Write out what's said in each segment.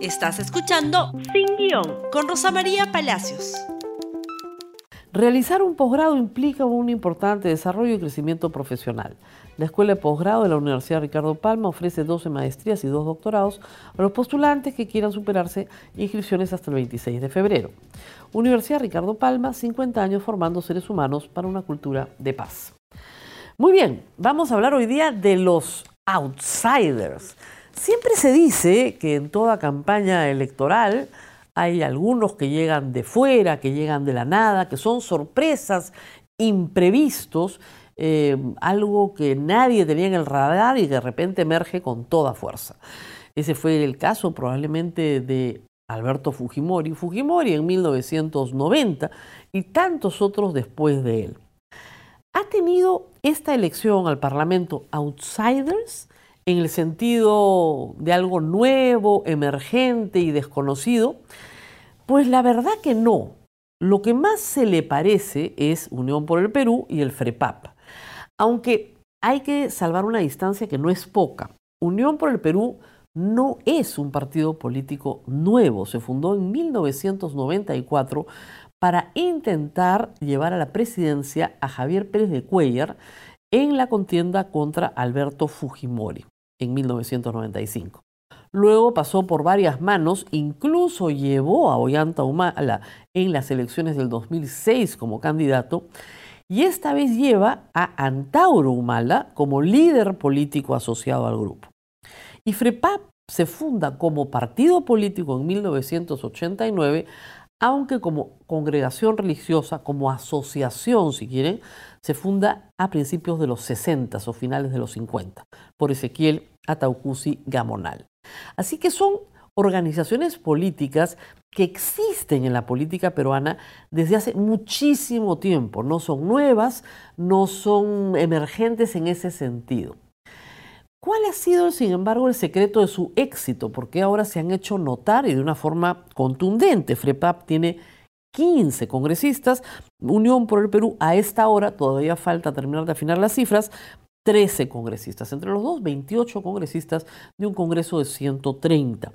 Estás escuchando Sin Guión con Rosa María Palacios. Realizar un posgrado implica un importante desarrollo y crecimiento profesional. La Escuela de Posgrado de la Universidad Ricardo Palma ofrece 12 maestrías y 2 doctorados a los postulantes que quieran superarse inscripciones hasta el 26 de febrero. Universidad Ricardo Palma, 50 años formando seres humanos para una cultura de paz. Muy bien, vamos a hablar hoy día de los outsiders. Siempre se dice que en toda campaña electoral hay algunos que llegan de fuera, que llegan de la nada, que son sorpresas, imprevistos, eh, algo que nadie tenía en el radar y de repente emerge con toda fuerza. Ese fue el caso probablemente de Alberto Fujimori, Fujimori en 1990 y tantos otros después de él. ¿Ha tenido esta elección al Parlamento outsiders? En el sentido de algo nuevo, emergente y desconocido? Pues la verdad que no. Lo que más se le parece es Unión por el Perú y el FREPAP. Aunque hay que salvar una distancia que no es poca. Unión por el Perú no es un partido político nuevo, se fundó en 1994 para intentar llevar a la presidencia a Javier Pérez de Cuellar en la contienda contra Alberto Fujimori en 1995. Luego pasó por varias manos, incluso llevó a Ollanta Humala en las elecciones del 2006 como candidato, y esta vez lleva a Antauro Humala como líder político asociado al grupo. Y FREPAP se funda como partido político en 1989, aunque como congregación religiosa, como asociación, si quieren, se funda a principios de los 60 o finales de los 50 por Ezequiel Ataucusi Gamonal. Así que son organizaciones políticas que existen en la política peruana desde hace muchísimo tiempo. No son nuevas, no son emergentes en ese sentido. ¿Cuál ha sido, sin embargo, el secreto de su éxito? Porque ahora se han hecho notar y de una forma contundente. FREPAP tiene 15 congresistas. Unión por el Perú, a esta hora, todavía falta terminar de afinar las cifras, 13 congresistas. Entre los dos, 28 congresistas de un Congreso de 130.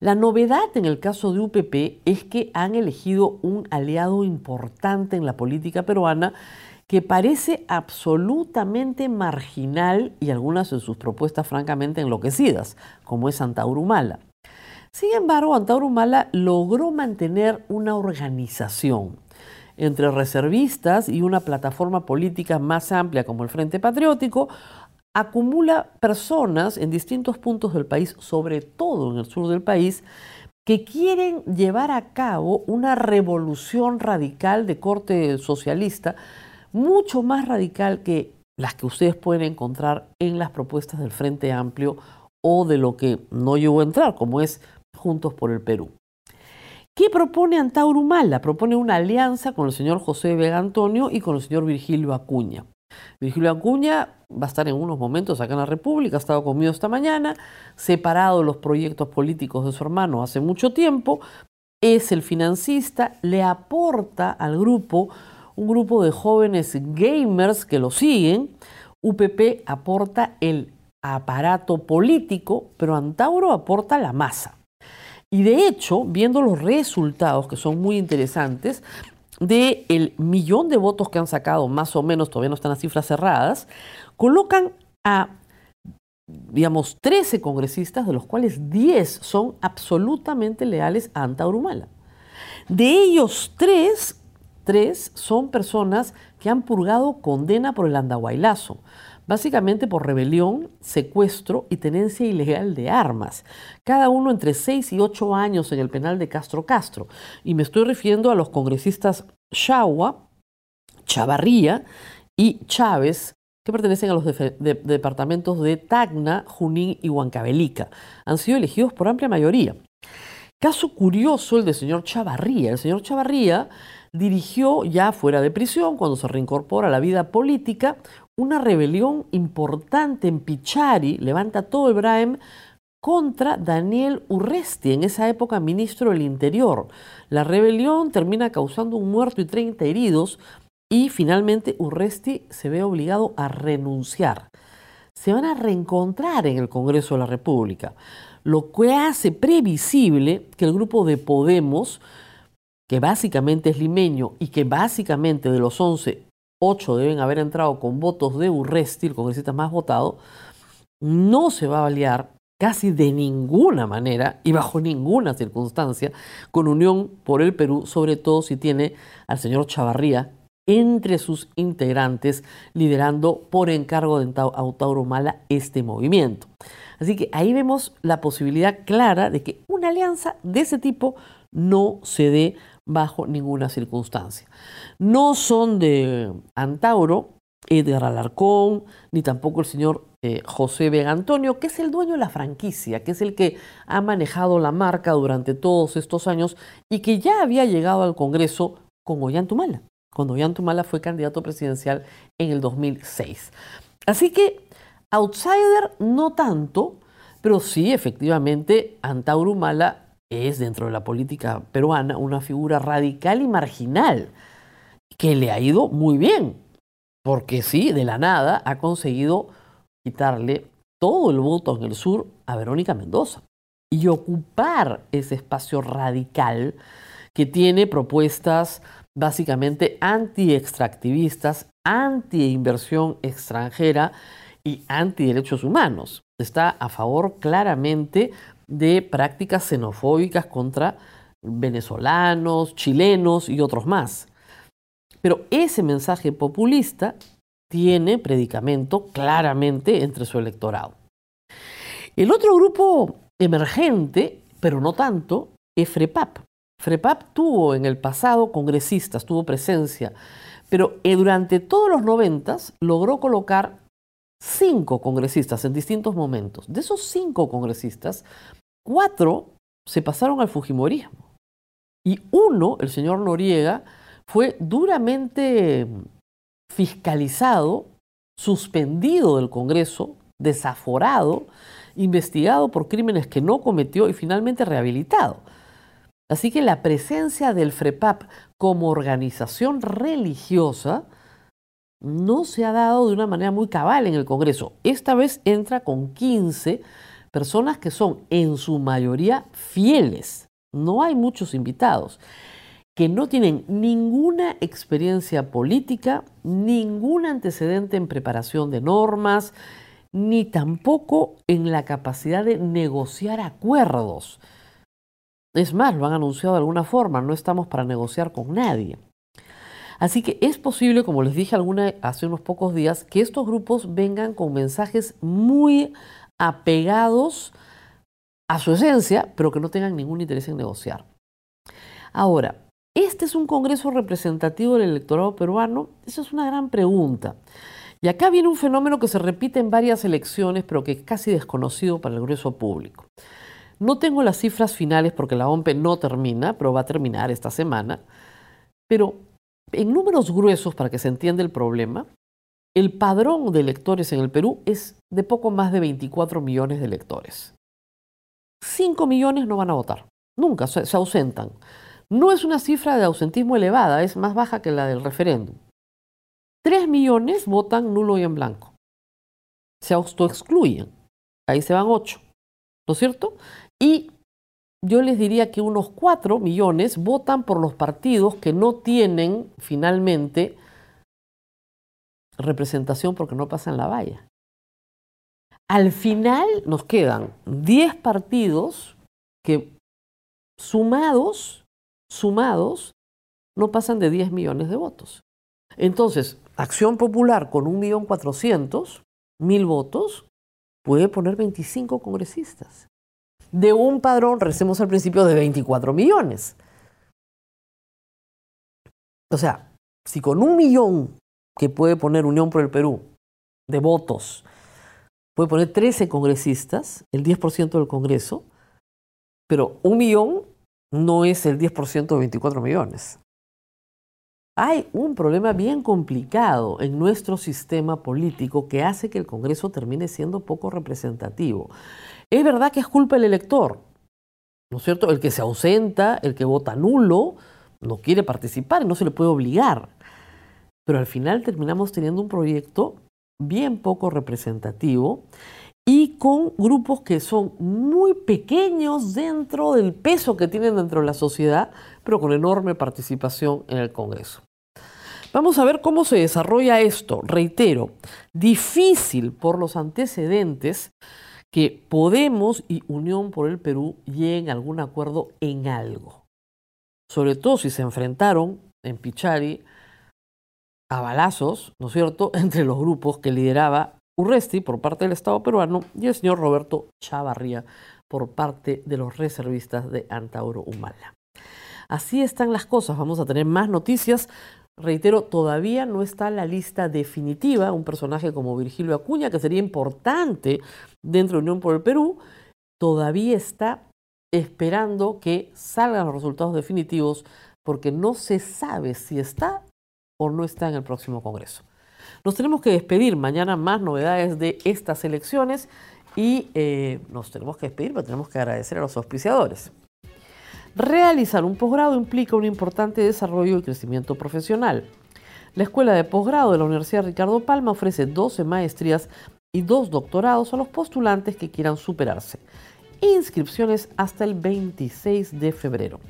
La novedad en el caso de UPP es que han elegido un aliado importante en la política peruana que parece absolutamente marginal y algunas de sus propuestas francamente enloquecidas, como es Santa Urumala. Sin embargo, Antauro Humala logró mantener una organización entre reservistas y una plataforma política más amplia como el Frente Patriótico, acumula personas en distintos puntos del país, sobre todo en el sur del país, que quieren llevar a cabo una revolución radical de corte socialista, mucho más radical que las que ustedes pueden encontrar en las propuestas del Frente Amplio o de lo que no llegó a entrar, como es Juntos por el Perú. ¿Qué propone Antauro Humala? Propone una alianza con el señor José Vega Antonio y con el señor Virgilio Acuña. Virgilio Acuña va a estar en unos momentos acá en la República, ha estado conmigo esta mañana, separado de los proyectos políticos de su hermano hace mucho tiempo, es el financista, le aporta al grupo un grupo de jóvenes gamers que lo siguen, UPP aporta el aparato político, pero Antauro aporta la masa. Y de hecho, viendo los resultados, que son muy interesantes, del el millón de votos que han sacado, más o menos, todavía no están las cifras cerradas, colocan a, digamos, 13 congresistas, de los cuales 10 son absolutamente leales a Antaurumala. De ellos, tres, tres son personas que han purgado condena por el andahuaylazo básicamente por rebelión, secuestro y tenencia ilegal de armas, cada uno entre 6 y 8 años en el penal de Castro Castro. Y me estoy refiriendo a los congresistas Chagua, Chavarría y Chávez, que pertenecen a los departamentos de Tacna, Junín y Huancavelica. Han sido elegidos por amplia mayoría. Caso curioso el del señor Chavarría. El señor Chavarría dirigió ya fuera de prisión, cuando se reincorpora a la vida política, una rebelión importante en Pichari, levanta todo el contra Daniel Urresti, en esa época ministro del Interior. La rebelión termina causando un muerto y 30 heridos y finalmente Urresti se ve obligado a renunciar. Se van a reencontrar en el Congreso de la República. Lo que hace previsible que el grupo de Podemos, que básicamente es limeño y que básicamente de los 11, 8 deben haber entrado con votos de Urresti, el congresista más votado, no se va a aliar casi de ninguna manera y bajo ninguna circunstancia con Unión por el Perú, sobre todo si tiene al señor Chavarría entre sus integrantes, liderando por encargo de Autauro Mala este movimiento. Así que ahí vemos la posibilidad clara de que una alianza de ese tipo no se dé bajo ninguna circunstancia. No son de Antauro Edgar Alarcón, ni tampoco el señor eh, José Vega Antonio, que es el dueño de la franquicia, que es el que ha manejado la marca durante todos estos años y que ya había llegado al Congreso con Ollantumala cuando Ollantumala fue candidato presidencial en el 2006. Así que outsider no tanto, pero sí efectivamente Antauro Mala es dentro de la política peruana una figura radical y marginal que le ha ido muy bien, porque sí, de la nada ha conseguido quitarle todo el voto en el sur a Verónica Mendoza y ocupar ese espacio radical que tiene propuestas básicamente anti-extractivistas, anti-inversión extranjera y anti-derechos humanos. Está a favor claramente de prácticas xenofóbicas contra venezolanos, chilenos y otros más. Pero ese mensaje populista tiene predicamento claramente entre su electorado. El otro grupo emergente, pero no tanto, es FREPAP. FREPAP tuvo en el pasado congresistas, tuvo presencia, pero eh, durante todos los noventas logró colocar cinco congresistas en distintos momentos. De esos cinco congresistas, cuatro se pasaron al Fujimorismo. Y uno, el señor Noriega, fue duramente fiscalizado, suspendido del Congreso, desaforado, investigado por crímenes que no cometió y finalmente rehabilitado. Así que la presencia del FREPAP como organización religiosa no se ha dado de una manera muy cabal en el Congreso. Esta vez entra con 15 personas que son en su mayoría fieles. No hay muchos invitados que no tienen ninguna experiencia política, ningún antecedente en preparación de normas, ni tampoco en la capacidad de negociar acuerdos. Es más, lo han anunciado de alguna forma, no estamos para negociar con nadie. Así que es posible, como les dije alguna, hace unos pocos días, que estos grupos vengan con mensajes muy apegados a su esencia, pero que no tengan ningún interés en negociar. Ahora, ¿este es un Congreso representativo del electorado peruano? Esa es una gran pregunta. Y acá viene un fenómeno que se repite en varias elecciones, pero que es casi desconocido para el grueso público. No tengo las cifras finales porque la OMPE no termina, pero va a terminar esta semana. Pero en números gruesos, para que se entienda el problema, el padrón de electores en el Perú es de poco más de 24 millones de electores. 5 millones no van a votar, nunca, se, se ausentan. No es una cifra de ausentismo elevada, es más baja que la del referéndum. 3 millones votan nulo y en blanco. Se autoexcluyen. Ahí se van 8. ¿No es cierto? Y yo les diría que unos 4 millones votan por los partidos que no tienen finalmente representación porque no pasan la valla. Al final nos quedan 10 partidos que sumados, sumados, no pasan de 10 millones de votos. Entonces, Acción Popular con 1.400.000 votos puede poner 25 congresistas de un padrón, recemos al principio, de 24 millones. O sea, si con un millón que puede poner Unión por el Perú de votos, puede poner 13 congresistas, el 10% del Congreso, pero un millón no es el 10% de 24 millones. Hay un problema bien complicado en nuestro sistema político que hace que el Congreso termine siendo poco representativo. Es verdad que es culpa del elector, ¿no es cierto? El que se ausenta, el que vota nulo, no quiere participar y no se le puede obligar. Pero al final terminamos teniendo un proyecto bien poco representativo y con grupos que son muy pequeños dentro del peso que tienen dentro de la sociedad, pero con enorme participación en el Congreso. Vamos a ver cómo se desarrolla esto. Reitero, difícil por los antecedentes que Podemos y Unión por el Perú lleguen a algún acuerdo en algo. Sobre todo si se enfrentaron en Pichari a balazos, ¿no es cierto?, entre los grupos que lideraba Urresti por parte del Estado peruano y el señor Roberto Chavarría por parte de los reservistas de Antauro Humala. Así están las cosas, vamos a tener más noticias. Reitero, todavía no está la lista definitiva, un personaje como Virgilio Acuña, que sería importante dentro de Unión por el Perú, todavía está esperando que salgan los resultados definitivos porque no se sabe si está o no está en el próximo Congreso. Nos tenemos que despedir. Mañana más novedades de estas elecciones y eh, nos tenemos que despedir, pero tenemos que agradecer a los auspiciadores. Realizar un posgrado implica un importante desarrollo y crecimiento profesional. La Escuela de Posgrado de la Universidad Ricardo Palma ofrece 12 maestrías y dos doctorados a los postulantes que quieran superarse. Inscripciones hasta el 26 de febrero.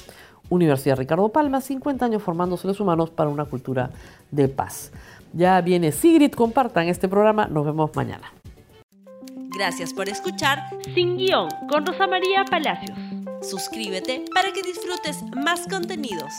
Universidad Ricardo Palma, 50 años formando seres humanos para una cultura de paz. Ya viene Sigrid, compartan este programa, nos vemos mañana. Gracias por escuchar Sin Guión con Rosa María Palacios. Suscríbete para que disfrutes más contenidos.